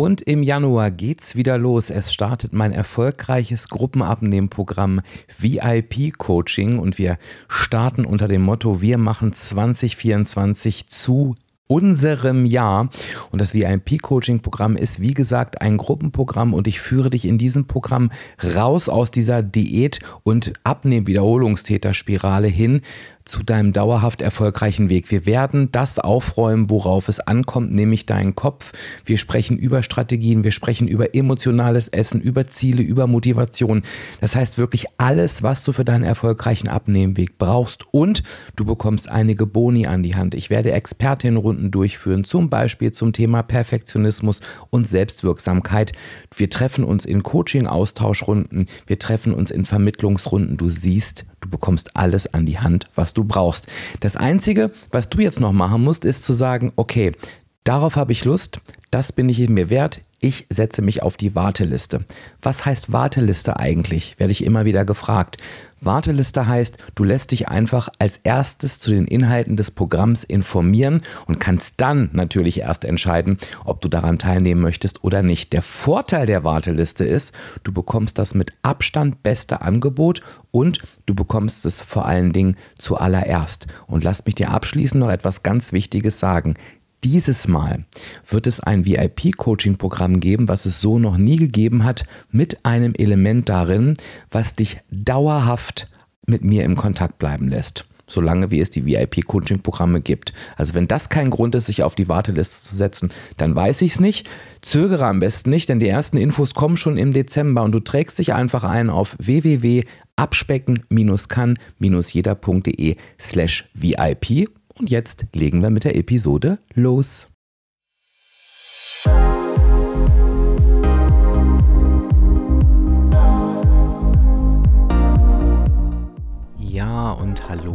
Und im Januar geht's wieder los. Es startet mein erfolgreiches Gruppenabnehmprogramm VIP Coaching und wir starten unter dem Motto Wir machen 2024 zu unserem Jahr. Und das VIP-Coaching-Programm ist, wie gesagt, ein Gruppenprogramm und ich führe dich in diesem Programm raus aus dieser Diät- und Abnehm-Wiederholungstäter-Spirale hin zu deinem dauerhaft erfolgreichen Weg. Wir werden das aufräumen, worauf es ankommt, nämlich deinen Kopf. Wir sprechen über Strategien, wir sprechen über emotionales Essen, über Ziele, über Motivation. Das heißt wirklich alles, was du für deinen erfolgreichen Abnehmweg brauchst und du bekommst einige Boni an die Hand. Ich werde Expertinnenrunden durchführen, zum Beispiel zum Thema Perfektionismus und Selbstwirksamkeit. Wir treffen uns in Coaching-Austauschrunden, wir treffen uns in Vermittlungsrunden. Du siehst, du bekommst alles an die Hand, was du brauchst. Das Einzige, was du jetzt noch machen musst, ist zu sagen, okay, darauf habe ich Lust, das bin ich mir wert, ich setze mich auf die Warteliste. Was heißt Warteliste eigentlich? Werde ich immer wieder gefragt. Warteliste heißt, du lässt dich einfach als erstes zu den Inhalten des Programms informieren und kannst dann natürlich erst entscheiden, ob du daran teilnehmen möchtest oder nicht. Der Vorteil der Warteliste ist, du bekommst das mit Abstand beste Angebot und du bekommst es vor allen Dingen zuallererst. Und lass mich dir abschließend noch etwas ganz Wichtiges sagen. Dieses Mal wird es ein VIP-Coaching-Programm geben, was es so noch nie gegeben hat, mit einem Element darin, was dich dauerhaft mit mir im Kontakt bleiben lässt. Solange wie es die VIP-Coaching-Programme gibt. Also, wenn das kein Grund ist, sich auf die Warteliste zu setzen, dann weiß ich es nicht. Zögere am besten nicht, denn die ersten Infos kommen schon im Dezember und du trägst dich einfach ein auf www.abspecken-kann-jeder.de slash VIP und jetzt legen wir mit der Episode los. Ja und hallo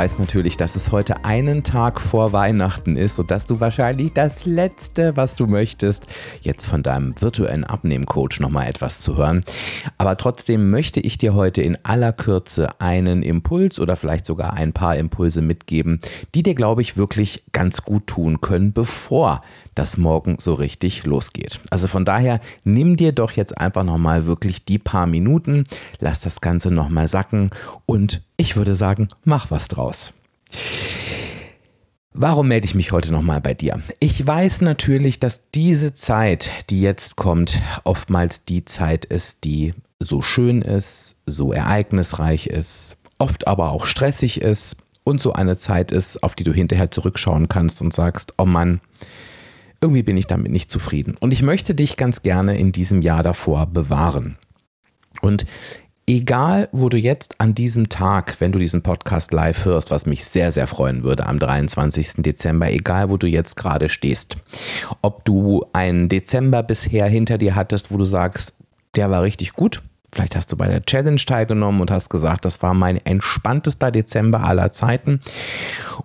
Weiß natürlich, dass es heute einen Tag vor Weihnachten ist, sodass du wahrscheinlich das Letzte, was du möchtest, jetzt von deinem virtuellen Abnehmcoach nochmal etwas zu hören. Aber trotzdem möchte ich dir heute in aller Kürze einen Impuls oder vielleicht sogar ein paar Impulse mitgeben, die dir, glaube ich, wirklich ganz gut tun können, bevor das morgen so richtig losgeht. Also von daher nimm dir doch jetzt einfach nochmal wirklich die paar Minuten, lass das Ganze nochmal sacken und ich würde sagen, mach was draus. Warum melde ich mich heute nochmal bei dir? Ich weiß natürlich, dass diese Zeit, die jetzt kommt, oftmals die Zeit ist, die so schön ist, so ereignisreich ist, oft aber auch stressig ist und so eine Zeit ist, auf die du hinterher zurückschauen kannst und sagst, oh Mann, irgendwie bin ich damit nicht zufrieden. Und ich möchte dich ganz gerne in diesem Jahr davor bewahren. Und egal, wo du jetzt an diesem Tag, wenn du diesen Podcast live hörst, was mich sehr, sehr freuen würde, am 23. Dezember, egal, wo du jetzt gerade stehst, ob du einen Dezember bisher hinter dir hattest, wo du sagst, der war richtig gut, Vielleicht hast du bei der Challenge teilgenommen und hast gesagt, das war mein entspanntester Dezember aller Zeiten.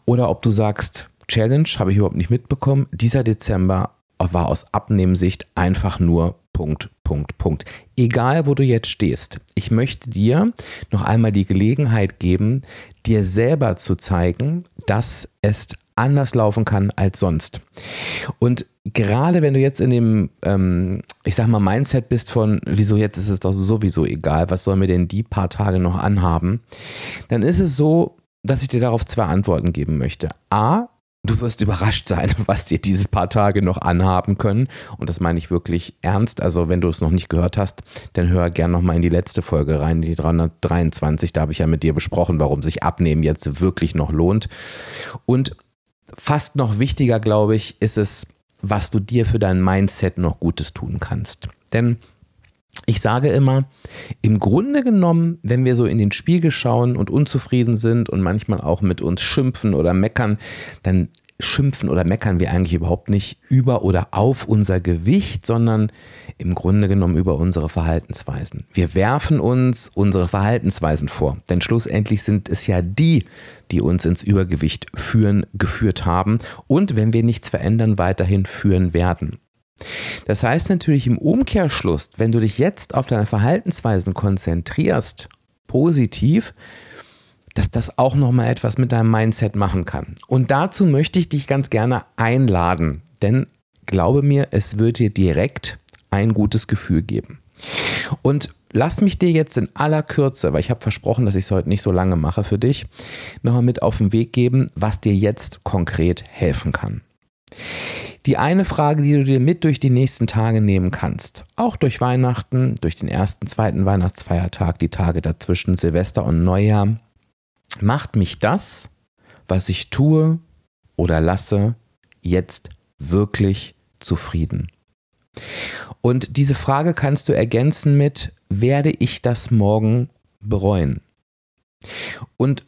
Oder ob du sagst, Challenge habe ich überhaupt nicht mitbekommen. Dieser Dezember war aus Abnehmensicht einfach nur Punkt, Punkt, Punkt. Egal, wo du jetzt stehst, ich möchte dir noch einmal die Gelegenheit geben, dir selber zu zeigen, dass es anders laufen kann als sonst. Und gerade wenn du jetzt in dem, ähm, ich sag mal, Mindset bist von, wieso jetzt ist es doch sowieso egal, was soll mir denn die paar Tage noch anhaben, dann ist es so, dass ich dir darauf zwei Antworten geben möchte. A, Du wirst überrascht sein, was dir diese paar Tage noch anhaben können. Und das meine ich wirklich ernst. Also, wenn du es noch nicht gehört hast, dann hör gern nochmal in die letzte Folge rein, die 323. Da habe ich ja mit dir besprochen, warum sich Abnehmen jetzt wirklich noch lohnt. Und fast noch wichtiger, glaube ich, ist es, was du dir für dein Mindset noch Gutes tun kannst. Denn ich sage immer, im Grunde genommen, wenn wir so in den Spiegel schauen und unzufrieden sind und manchmal auch mit uns schimpfen oder meckern, dann schimpfen oder meckern wir eigentlich überhaupt nicht über oder auf unser Gewicht, sondern im Grunde genommen über unsere Verhaltensweisen. Wir werfen uns unsere Verhaltensweisen vor, denn schlussendlich sind es ja die, die uns ins Übergewicht führen, geführt haben und wenn wir nichts verändern, weiterhin führen werden. Das heißt natürlich im Umkehrschluss, wenn du dich jetzt auf deine Verhaltensweisen konzentrierst, positiv, dass das auch nochmal etwas mit deinem Mindset machen kann. Und dazu möchte ich dich ganz gerne einladen, denn glaube mir, es wird dir direkt ein gutes Gefühl geben. Und lass mich dir jetzt in aller Kürze, weil ich habe versprochen, dass ich es heute nicht so lange mache für dich, nochmal mit auf den Weg geben, was dir jetzt konkret helfen kann. Die eine Frage, die du dir mit durch die nächsten Tage nehmen kannst, auch durch Weihnachten, durch den ersten, zweiten Weihnachtsfeiertag, die Tage dazwischen, Silvester und Neujahr, Macht mich das, was ich tue oder lasse, jetzt wirklich zufrieden? Und diese Frage kannst du ergänzen mit, werde ich das morgen bereuen? Und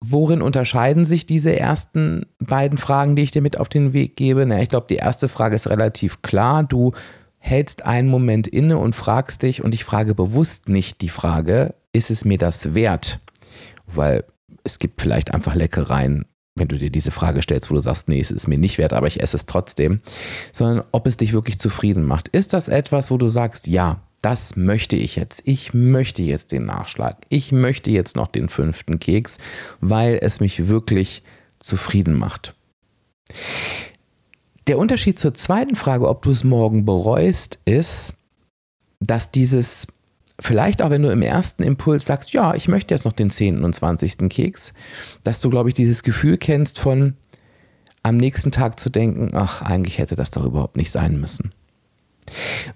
worin unterscheiden sich diese ersten beiden Fragen, die ich dir mit auf den Weg gebe? Na, ich glaube, die erste Frage ist relativ klar. Du hältst einen Moment inne und fragst dich, und ich frage bewusst nicht die Frage, ist es mir das wert? weil es gibt vielleicht einfach Leckereien, wenn du dir diese Frage stellst, wo du sagst, nee, es ist mir nicht wert, aber ich esse es trotzdem, sondern ob es dich wirklich zufrieden macht. Ist das etwas, wo du sagst, ja, das möchte ich jetzt. Ich möchte jetzt den Nachschlag. Ich möchte jetzt noch den fünften Keks, weil es mich wirklich zufrieden macht. Der Unterschied zur zweiten Frage, ob du es morgen bereust, ist, dass dieses vielleicht auch wenn du im ersten Impuls sagst, ja, ich möchte jetzt noch den 10. und 20. Keks, dass du, glaube ich, dieses Gefühl kennst von am nächsten Tag zu denken, ach, eigentlich hätte das doch überhaupt nicht sein müssen.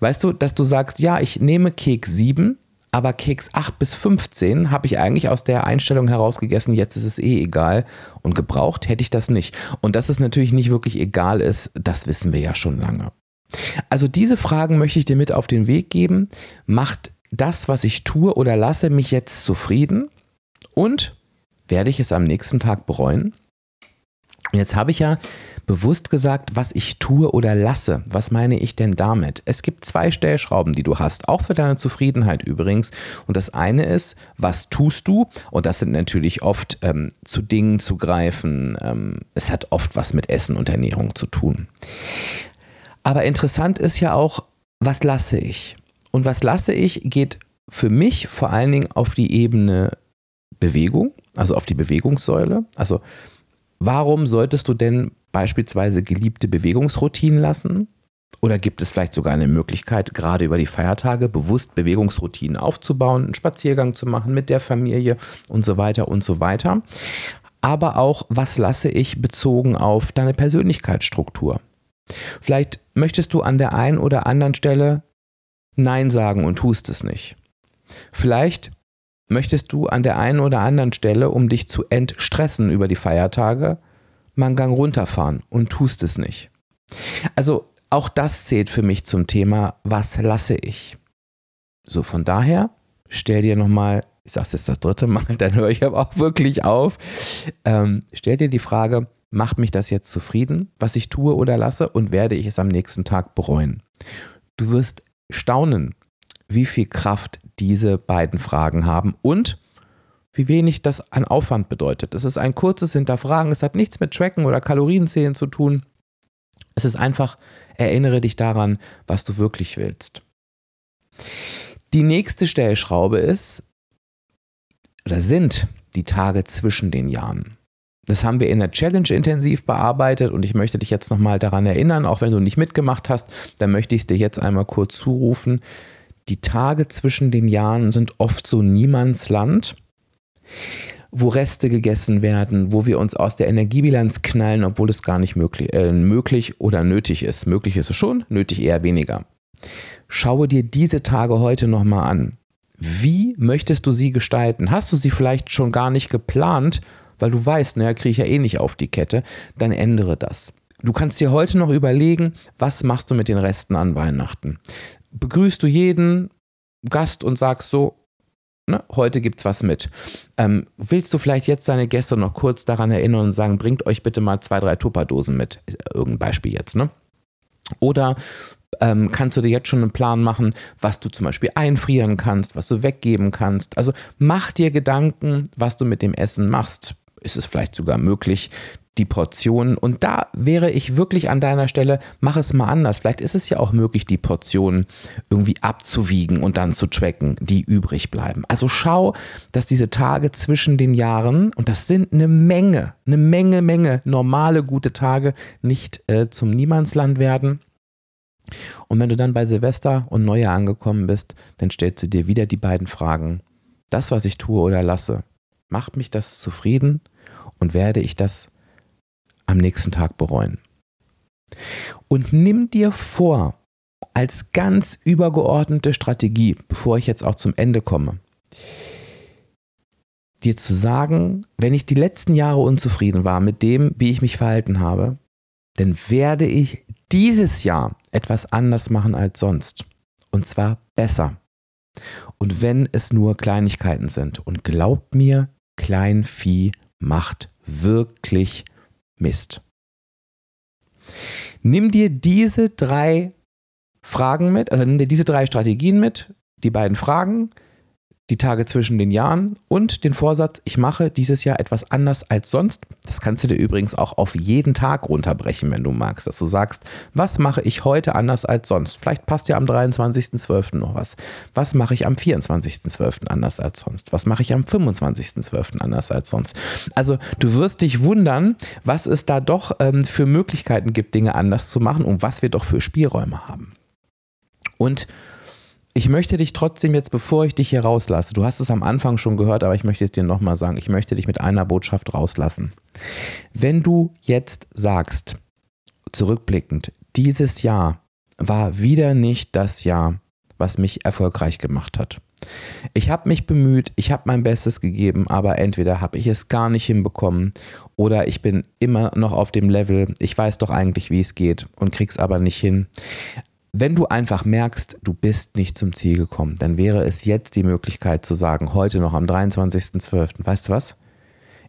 Weißt du, dass du sagst, ja, ich nehme Keks 7, aber Keks 8 bis 15 habe ich eigentlich aus der Einstellung heraus gegessen, jetzt ist es eh egal und gebraucht hätte ich das nicht. Und dass es natürlich nicht wirklich egal ist, das wissen wir ja schon lange. Also diese Fragen möchte ich dir mit auf den Weg geben. Macht das, was ich tue oder lasse, mich jetzt zufrieden? Und werde ich es am nächsten Tag bereuen? Jetzt habe ich ja bewusst gesagt, was ich tue oder lasse. Was meine ich denn damit? Es gibt zwei Stellschrauben, die du hast, auch für deine Zufriedenheit übrigens. Und das eine ist, was tust du? Und das sind natürlich oft ähm, zu Dingen zu greifen. Ähm, es hat oft was mit Essen und Ernährung zu tun. Aber interessant ist ja auch, was lasse ich? Und was lasse ich, geht für mich vor allen Dingen auf die Ebene Bewegung, also auf die Bewegungssäule. Also warum solltest du denn beispielsweise geliebte Bewegungsroutinen lassen? Oder gibt es vielleicht sogar eine Möglichkeit, gerade über die Feiertage bewusst Bewegungsroutinen aufzubauen, einen Spaziergang zu machen mit der Familie und so weiter und so weiter. Aber auch, was lasse ich bezogen auf deine Persönlichkeitsstruktur? Vielleicht möchtest du an der einen oder anderen Stelle Nein sagen und tust es nicht. Vielleicht möchtest du an der einen oder anderen Stelle, um dich zu entstressen über die Feiertage, mal einen Gang runterfahren und tust es nicht. Also auch das zählt für mich zum Thema, was lasse ich? So von daher, stell dir nochmal, ich sage es jetzt das dritte Mal, dann höre ich aber auch wirklich auf, ähm, stell dir die Frage, macht mich das jetzt zufrieden, was ich tue oder lasse und werde ich es am nächsten Tag bereuen? Du wirst staunen, wie viel Kraft diese beiden Fragen haben und wie wenig das an Aufwand bedeutet. Es ist ein kurzes Hinterfragen, es hat nichts mit Tracken oder Kalorienzählen zu tun. Es ist einfach, erinnere dich daran, was du wirklich willst. Die nächste Stellschraube ist oder sind die Tage zwischen den Jahren. Das haben wir in der Challenge intensiv bearbeitet und ich möchte dich jetzt nochmal daran erinnern, auch wenn du nicht mitgemacht hast, dann möchte ich es dir jetzt einmal kurz zurufen. Die Tage zwischen den Jahren sind oft so Niemandsland, wo Reste gegessen werden, wo wir uns aus der Energiebilanz knallen, obwohl es gar nicht möglich, äh, möglich oder nötig ist. Möglich ist es schon, nötig eher weniger. Schaue dir diese Tage heute nochmal an. Wie möchtest du sie gestalten? Hast du sie vielleicht schon gar nicht geplant weil du weißt, naja, kriege ich ja eh nicht auf die Kette, dann ändere das. Du kannst dir heute noch überlegen, was machst du mit den Resten an Weihnachten? Begrüßt du jeden Gast und sagst so, Ne? Heute es was mit. Ähm, willst du vielleicht jetzt deine Gäste noch kurz daran erinnern und sagen, bringt euch bitte mal zwei, drei Tupperdosen mit? Irgendein Beispiel jetzt, ne? Oder ähm, kannst du dir jetzt schon einen Plan machen, was du zum Beispiel einfrieren kannst, was du weggeben kannst. Also mach dir Gedanken, was du mit dem Essen machst. Ist es vielleicht sogar möglich, die Portionen. Und da wäre ich wirklich an deiner Stelle, mach es mal anders. Vielleicht ist es ja auch möglich, die Portionen irgendwie abzuwiegen und dann zu tracken, die übrig bleiben. Also schau, dass diese Tage zwischen den Jahren, und das sind eine Menge, eine Menge, Menge normale gute Tage, nicht äh, zum Niemandsland werden. Und wenn du dann bei Silvester und Neujahr angekommen bist, dann stellst du dir wieder die beiden Fragen. Das, was ich tue oder lasse, macht mich das zufrieden und werde ich das am nächsten Tag bereuen. Und nimm dir vor, als ganz übergeordnete Strategie, bevor ich jetzt auch zum Ende komme, dir zu sagen, wenn ich die letzten Jahre unzufrieden war mit dem, wie ich mich verhalten habe, dann werde ich dieses Jahr etwas anders machen als sonst. Und zwar besser. Und wenn es nur Kleinigkeiten sind. Und glaubt mir, Kleinvieh macht wirklich Mist. Nimm dir diese drei Fragen mit, also nimm dir diese drei Strategien mit, die beiden Fragen, die Tage zwischen den Jahren und den Vorsatz, ich mache dieses Jahr etwas anders als sonst. Das kannst du dir übrigens auch auf jeden Tag runterbrechen, wenn du magst, dass du sagst, was mache ich heute anders als sonst? Vielleicht passt ja am 23.12. noch was. Was mache ich am 24.12. anders als sonst? Was mache ich am 25.12. anders als sonst? Also du wirst dich wundern, was es da doch ähm, für Möglichkeiten gibt, Dinge anders zu machen und was wir doch für Spielräume haben. Und ich möchte dich trotzdem jetzt, bevor ich dich hier rauslasse, du hast es am Anfang schon gehört, aber ich möchte es dir nochmal sagen, ich möchte dich mit einer Botschaft rauslassen. Wenn du jetzt sagst, zurückblickend, dieses Jahr war wieder nicht das Jahr, was mich erfolgreich gemacht hat. Ich habe mich bemüht, ich habe mein Bestes gegeben, aber entweder habe ich es gar nicht hinbekommen oder ich bin immer noch auf dem Level, ich weiß doch eigentlich, wie es geht und krieg's aber nicht hin. Wenn du einfach merkst, du bist nicht zum Ziel gekommen, dann wäre es jetzt die Möglichkeit zu sagen, heute noch am 23.12., weißt du was?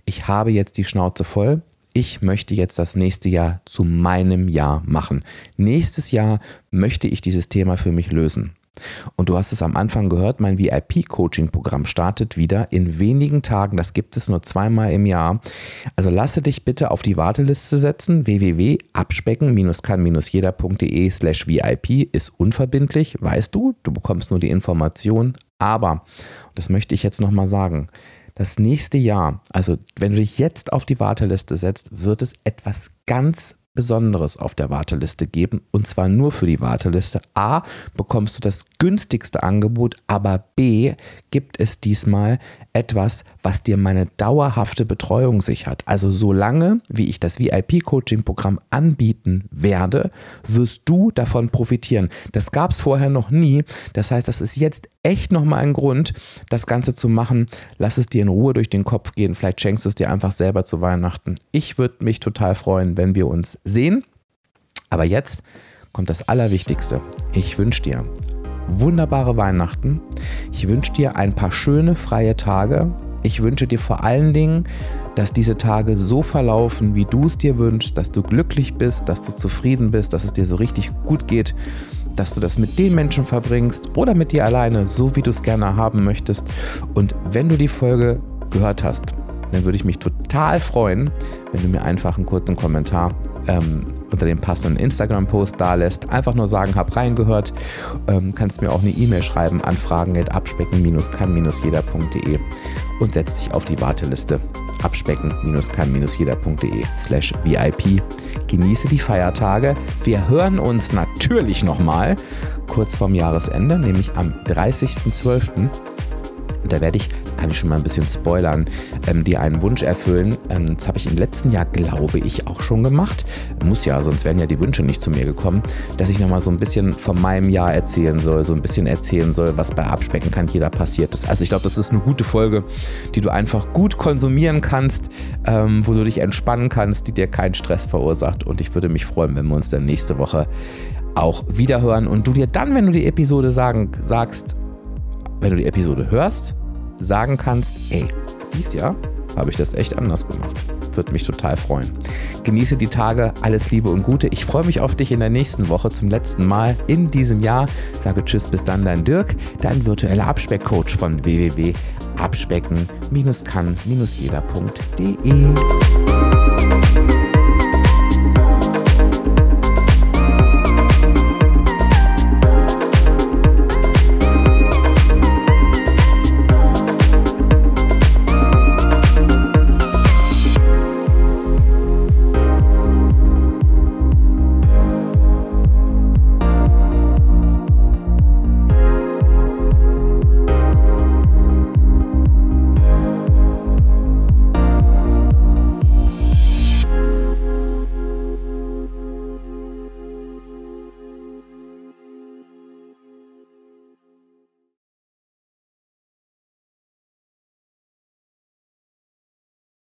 Ich habe jetzt die Schnauze voll. Ich möchte jetzt das nächste Jahr zu meinem Jahr machen. Nächstes Jahr möchte ich dieses Thema für mich lösen. Und du hast es am Anfang gehört, mein VIP-Coaching-Programm startet wieder in wenigen Tagen. Das gibt es nur zweimal im Jahr. Also lasse dich bitte auf die Warteliste setzen. www.abspecken-kann-jeder.de slash VIP ist unverbindlich, weißt du. Du bekommst nur die Information. Aber, das möchte ich jetzt nochmal sagen, das nächste Jahr, also wenn du dich jetzt auf die Warteliste setzt, wird es etwas ganz Besonderes auf der Warteliste geben und zwar nur für die Warteliste. A, bekommst du das günstigste Angebot, aber B, gibt es diesmal etwas, was dir meine dauerhafte Betreuung sichert. Also solange, wie ich das VIP-Coaching-Programm anbieten werde, wirst du davon profitieren. Das gab es vorher noch nie. Das heißt, das ist jetzt echt nochmal ein Grund, das Ganze zu machen. Lass es dir in Ruhe durch den Kopf gehen. Vielleicht schenkst du es dir einfach selber zu Weihnachten. Ich würde mich total freuen, wenn wir uns sehen. Aber jetzt kommt das Allerwichtigste. Ich wünsche dir wunderbare Weihnachten. Ich wünsche dir ein paar schöne freie Tage. Ich wünsche dir vor allen Dingen, dass diese Tage so verlaufen, wie du es dir wünschst, dass du glücklich bist, dass du zufrieden bist, dass es dir so richtig gut geht, dass du das mit den Menschen verbringst oder mit dir alleine, so wie du es gerne haben möchtest. Und wenn du die Folge gehört hast, dann würde ich mich total freuen, wenn du mir einfach einen kurzen Kommentar ähm, unter dem passenden Instagram-Post da lässt. Einfach nur sagen, hab reingehört. Ähm, kannst mir auch eine E-Mail schreiben an fragen.abspecken-kann-jeder.de und setz dich auf die Warteliste abspecken-kann-jeder.de slash VIP. Genieße die Feiertage. Wir hören uns natürlich nochmal kurz vorm Jahresende, nämlich am 30.12. Und da werde ich kann ich schon mal ein bisschen spoilern, ähm, dir einen Wunsch erfüllen. Ähm, das habe ich im letzten Jahr, glaube ich, auch schon gemacht. Muss ja, sonst wären ja die Wünsche nicht zu mir gekommen, dass ich nochmal so ein bisschen von meinem Jahr erzählen soll, so ein bisschen erzählen soll, was bei Abspecken kann jeder passiert ist. Also ich glaube, das ist eine gute Folge, die du einfach gut konsumieren kannst, ähm, wo du dich entspannen kannst, die dir keinen Stress verursacht. Und ich würde mich freuen, wenn wir uns dann nächste Woche auch wiederhören und du dir dann, wenn du die Episode sagen, sagst, wenn du die Episode hörst, sagen kannst, ey, dies Jahr habe ich das echt anders gemacht. Würde mich total freuen. Genieße die Tage, alles Liebe und Gute. Ich freue mich auf dich in der nächsten Woche zum letzten Mal in diesem Jahr. Sage Tschüss, bis dann, dein Dirk, dein virtueller Abspeckcoach von www.abspecken-kann-jeder.de.